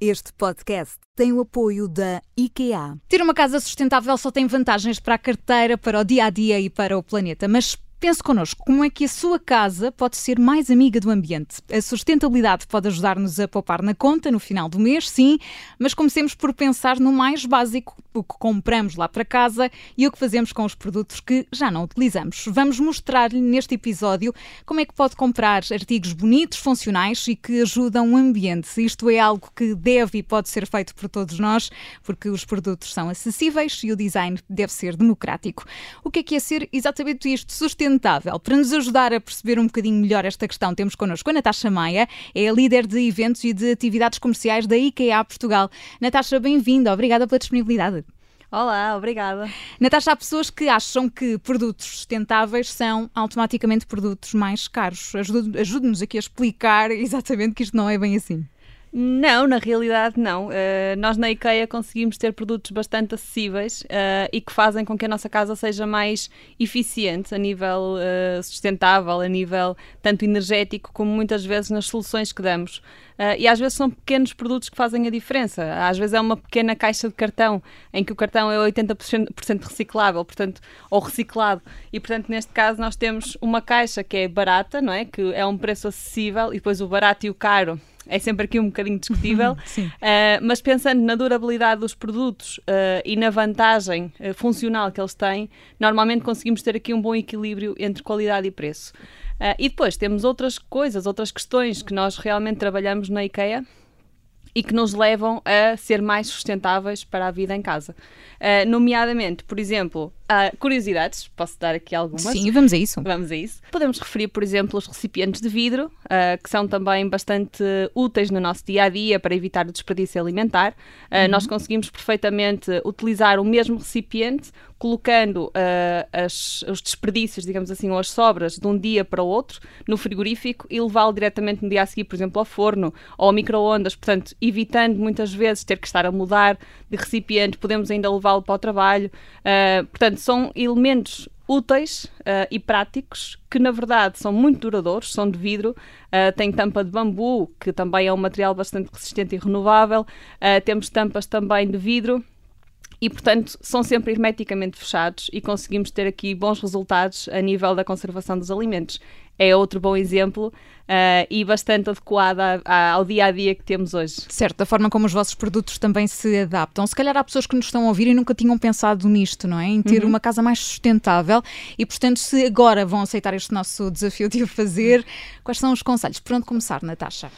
Este podcast tem o apoio da IKEA. Ter uma casa sustentável só tem vantagens para a carteira, para o dia a dia e para o planeta, mas Pense connosco como é que a sua casa pode ser mais amiga do ambiente. A sustentabilidade pode ajudar-nos a poupar na conta no final do mês, sim, mas comecemos por pensar no mais básico, o que compramos lá para casa e o que fazemos com os produtos que já não utilizamos. Vamos mostrar-lhe neste episódio como é que pode comprar artigos bonitos, funcionais e que ajudam o ambiente. Isto é algo que deve e pode ser feito por todos nós, porque os produtos são acessíveis e o design deve ser democrático. O que é que é ser exatamente isto? Sustentável sustentável. Para nos ajudar a perceber um bocadinho melhor esta questão, temos connosco a Natasha Maia, é a líder de eventos e de atividades comerciais da IKEA Portugal. Natasha, bem-vinda, obrigada pela disponibilidade. Olá, obrigada. Natasha, há pessoas que acham que produtos sustentáveis são automaticamente produtos mais caros. Ajude-nos aqui a explicar exatamente que isto não é bem assim. Não, na realidade não. Uh, nós na IKEA conseguimos ter produtos bastante acessíveis uh, e que fazem com que a nossa casa seja mais eficiente a nível uh, sustentável, a nível tanto energético como muitas vezes nas soluções que damos. e às vezes são pequenos produtos que fazem a diferença. Às vezes é uma pequena caixa de cartão em que o cartão é 80% reciclável, portanto, ou reciclado. E portanto, neste caso, nós temos uma caixa que é barata, não é? Que é um preço acessível e depois o barato e o caro é sempre aqui um bocadinho discutível, uh, mas pensando na durabilidade dos produtos uh, e na vantagem uh, funcional que eles têm, normalmente conseguimos ter aqui um bom equilíbrio entre qualidade e preço. e depois temos outras coisas, outras questões que nós realmente trabalhamos na IKEA e que nos levam a ser mais sustentáveis para a vida em casa. Uh, nomeadamente, por exemplo, uh, curiosidades, posso dar aqui algumas? Sim, vamos a isso. Vamos a isso. Podemos referir, por exemplo, os recipientes de vidro, uh, que são também bastante úteis no nosso dia a dia para evitar o desperdício alimentar. Uh, uhum. Nós conseguimos perfeitamente utilizar o mesmo recipiente, colocando as, os desperdícios, digamos assim, ou as sobras de um dia para o outro no frigorífico e levá-lo diretamente no dia a seguir, por exemplo, ao forno ou ao micro-ondas, portanto, evitando muitas vezes ter que estar a mudar de recipiente, podemos ainda levá-lo para o trabalho. portanto, São elementos úteis uh, e práticos que, na verdade, são muito duradouros, são de vidro, uh, tem tampa de bambu, que também é um material bastante resistente e renovável, uh, temos tampas também de vidro e, portanto, são sempre hermeticamente fechados e conseguimos ter aqui bons resultados a nível da conservação dos alimentos. É outro bom exemplo uh, e bastante adequada ao dia a dia que temos hoje. Certo, da forma como os vossos produtos também se adaptam. Se calhar há pessoas que nos estão a ouvir e nunca tinham pensado nisto, não é? Em ter uhum. uma casa mais sustentável e, portanto, se agora vão aceitar este nosso desafio de o fazer, quais são os conselhos? Por onde começar, Natasha?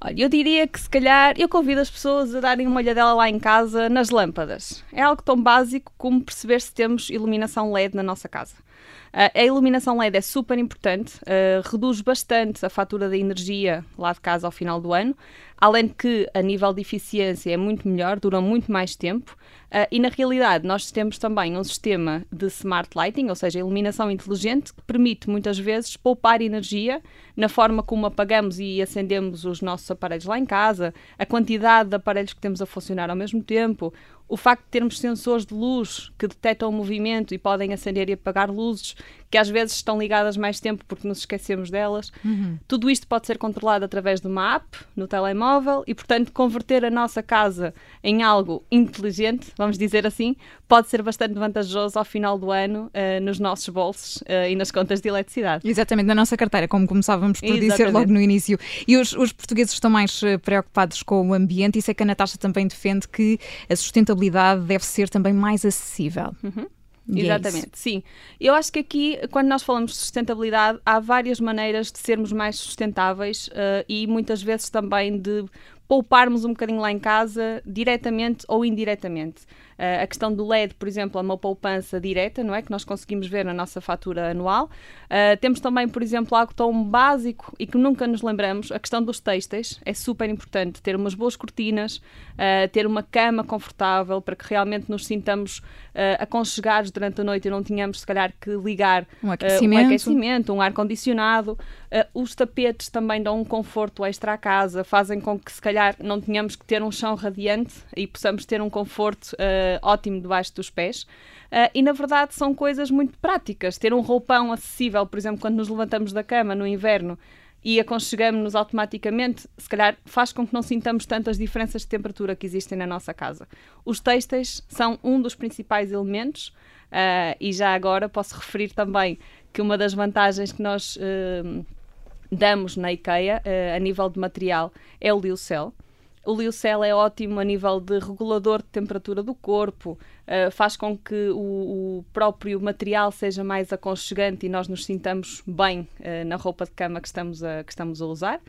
Olha, eu diria que se calhar eu convido as pessoas a darem uma olhadela lá em casa nas lâmpadas. É algo tão básico como perceber se temos iluminação LED na nossa casa. Uh, a iluminação LED é super importante, uh, reduz bastante a fatura da energia lá de casa ao final do ano, além de que a nível de eficiência é muito melhor, dura muito mais tempo. Uh, e na realidade, nós temos também um sistema de smart lighting, ou seja, iluminação inteligente, que permite muitas vezes poupar energia na forma como apagamos e acendemos os nossos aparelhos lá em casa, a quantidade de aparelhos que temos a funcionar ao mesmo tempo, o facto de termos sensores de luz que detectam o movimento e podem acender e apagar luzes, que às vezes estão ligadas mais tempo porque nos esquecemos delas. Uhum. Tudo isto pode ser controlado através de uma app no telemóvel e, portanto, converter a nossa casa em algo inteligente, vamos dizer assim, pode ser bastante vantajoso ao final do ano uh, nos nossos bolsos uh, e nas contas de eletricidade. Exatamente, na nossa carteira, como começávamos por Exatamente. dizer logo no início. E os, os portugueses estão mais uh, preocupados com o ambiente, isso é que a Natasha também defende que a sustentabilidade deve ser também mais acessível. Uhum. É Exatamente, é sim. Eu acho que aqui, quando nós falamos de sustentabilidade, há várias maneiras de sermos mais sustentáveis uh, e muitas vezes também de pouparmos um bocadinho lá em casa, diretamente ou indiretamente. Uh, a questão do LED, por exemplo, é uma poupança direta, não é? Que nós conseguimos ver na nossa fatura anual. Uh, temos também, por exemplo, algo tão básico e que nunca nos lembramos, a questão dos têxteis. É super importante ter umas boas cortinas, uh, ter uma cama confortável para que realmente nos sintamos aconchegados durante a noite e não tenhamos, se calhar, que ligar um aquecimento, um, aquecimento, um ar-condicionado. os tapetes também dão um conforto extra à casa, fazem com que, se calhar, não tenhamos que ter um chão radiante e possamos ter um conforto uh, ótimo debaixo dos pés. Uh, e na verdade são coisas muito práticas. Ter um roupão acessível, por exemplo, quando nos levantamos da cama no inverno, e aconchegamos-nos automaticamente, se calhar faz com que não sintamos tantas diferenças de temperatura que existem na nossa casa. Os têxteis são um dos principais elementos uh, e já agora posso referir também que uma das vantagens que nós uh, damos na IKEA uh, a nível de material é o Liocel. O Liocel é ótimo a nível de regulador de temperatura do corpo, uh, faz com que o, o, próprio material seja mais aconchegante e nós nos sintamos bem uh, na roupa de cama que estamos a, que estamos a usar.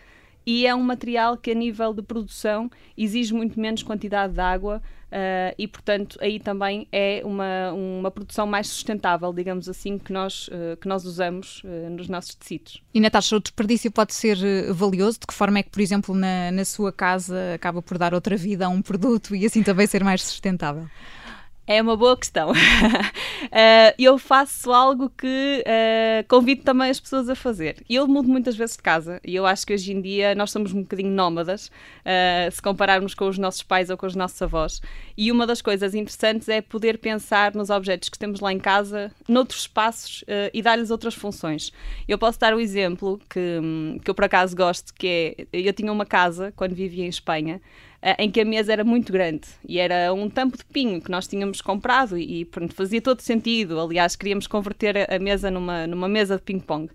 E é um material que, a nível de produção, exige muito menos quantidade de água Uh, e, portanto, aí também é uma, uma produção mais sustentável, digamos assim, que nós, uh, que nós usamos uh, nos nossos tecidos. E, Natasha, o desperdício pode ser valioso? De que forma é que, por exemplo, na, na sua casa acaba por dar outra vida a um produto e assim também ser mais sustentável? É uma boa questão. uh, eu faço algo que uh, convido também as pessoas a fazer. Eu mudo muitas vezes de casa e eu acho que hoje em dia nós somos um bocadinho nómadas, uh, se compararmos com os nossos pais ou com os nossos avós. E uma das coisas interessantes é poder pensar nos objetos que temos lá em casa, noutros espaços e dar-lhes outras funções. Eu posso dar o um exemplo que, que eu por acaso gosto, que é, eu tinha uma casa quando vivia em Espanha, eh, em que a mesa era muito grande e era um tampo de pinho que nós tínhamos comprado e, pronto, fazia todo sentido. Aliás, queríamos converter a mesa numa, numa mesa de ping-pong.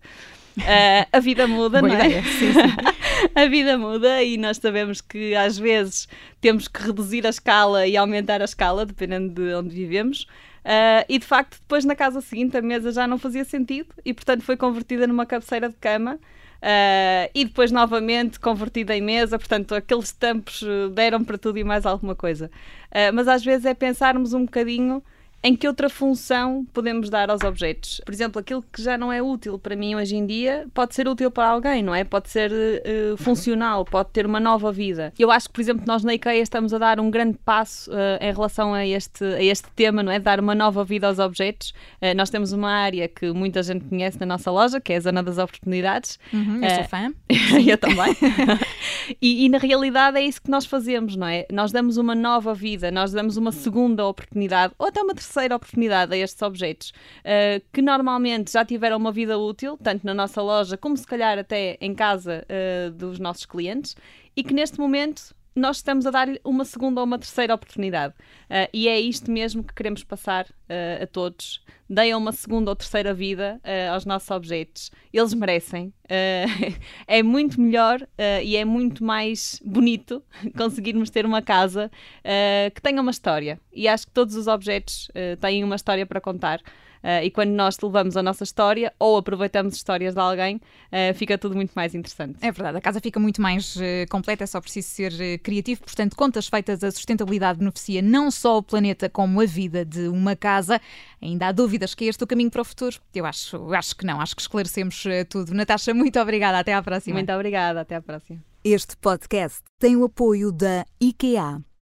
Uh, a vida muda, não é? Sim, sim. a vida muda e nós sabemos que às vezes temos que reduzir a escala e aumentar a escala, dependendo de onde vivemos. Uh, e de facto, depois na casa seguinte a mesa já não fazia sentido e, portanto, foi convertida numa cabeceira de cama Uh, e depois novamente convertida em mesa, portanto, aqueles tampos eh, deram para tudo e mais alguma coisa. Uh, mas às vezes é pensarmos um bocadinho em que outra função podemos dar aos objetos. Por exemplo, aquilo que já não é útil para mim hoje em dia pode ser útil para alguém, não é? Pode ser uh, funcional, pode ter uma nova vida. Eu acho que, por exemplo, nós na IKEA estamos a dar um grande passo uh, em relação a este, a este tema, não é? Dar uma nova vida aos objetos. Uh, nós temos uma área que muita gente conhece na nossa loja, que é a Zona das Oportunidades. Uhum, eu sou fã. eu também. e, e na realidade é isso que nós fazemos, não é? Nós damos uma nova vida, nós damos uma segunda oportunidade, ou até uma terceira terceira oportunidade a estes objetos uh, que normalmente já tiveram uma vida útil, tanto na nossa loja como se calhar até em casa uh, dos nossos clientes, e que neste momento nós estamos a dar uma segunda ou uma terceira oportunidade. Uh, e é isto mesmo que queremos passar uh, a todos. Deem uma segunda ou terceira vida uh, aos nossos objetos. Eles merecem. é muito melhor e é muito mais bonito conseguirmos ter uma casa que tenha uma história. E acho que todos os objetos têm uma história para contar. Uh, e quando nós levamos a nossa história ou aproveitamos histórias de alguém, uh, fica tudo muito mais interessante. É verdade, a casa fica muito mais uh, completa, é só preciso ser criativo. Portanto, contas feitas, a sustentabilidade beneficia não só o planeta como a vida de uma casa. Ainda há dúvidas que é este o caminho para o futuro? Eu acho, acho que não, acho que esclarecemos tudo. Natasha, muito obrigada, até à próxima. Muito obrigada, até à próxima. Este podcast tem o apoio da IKEA.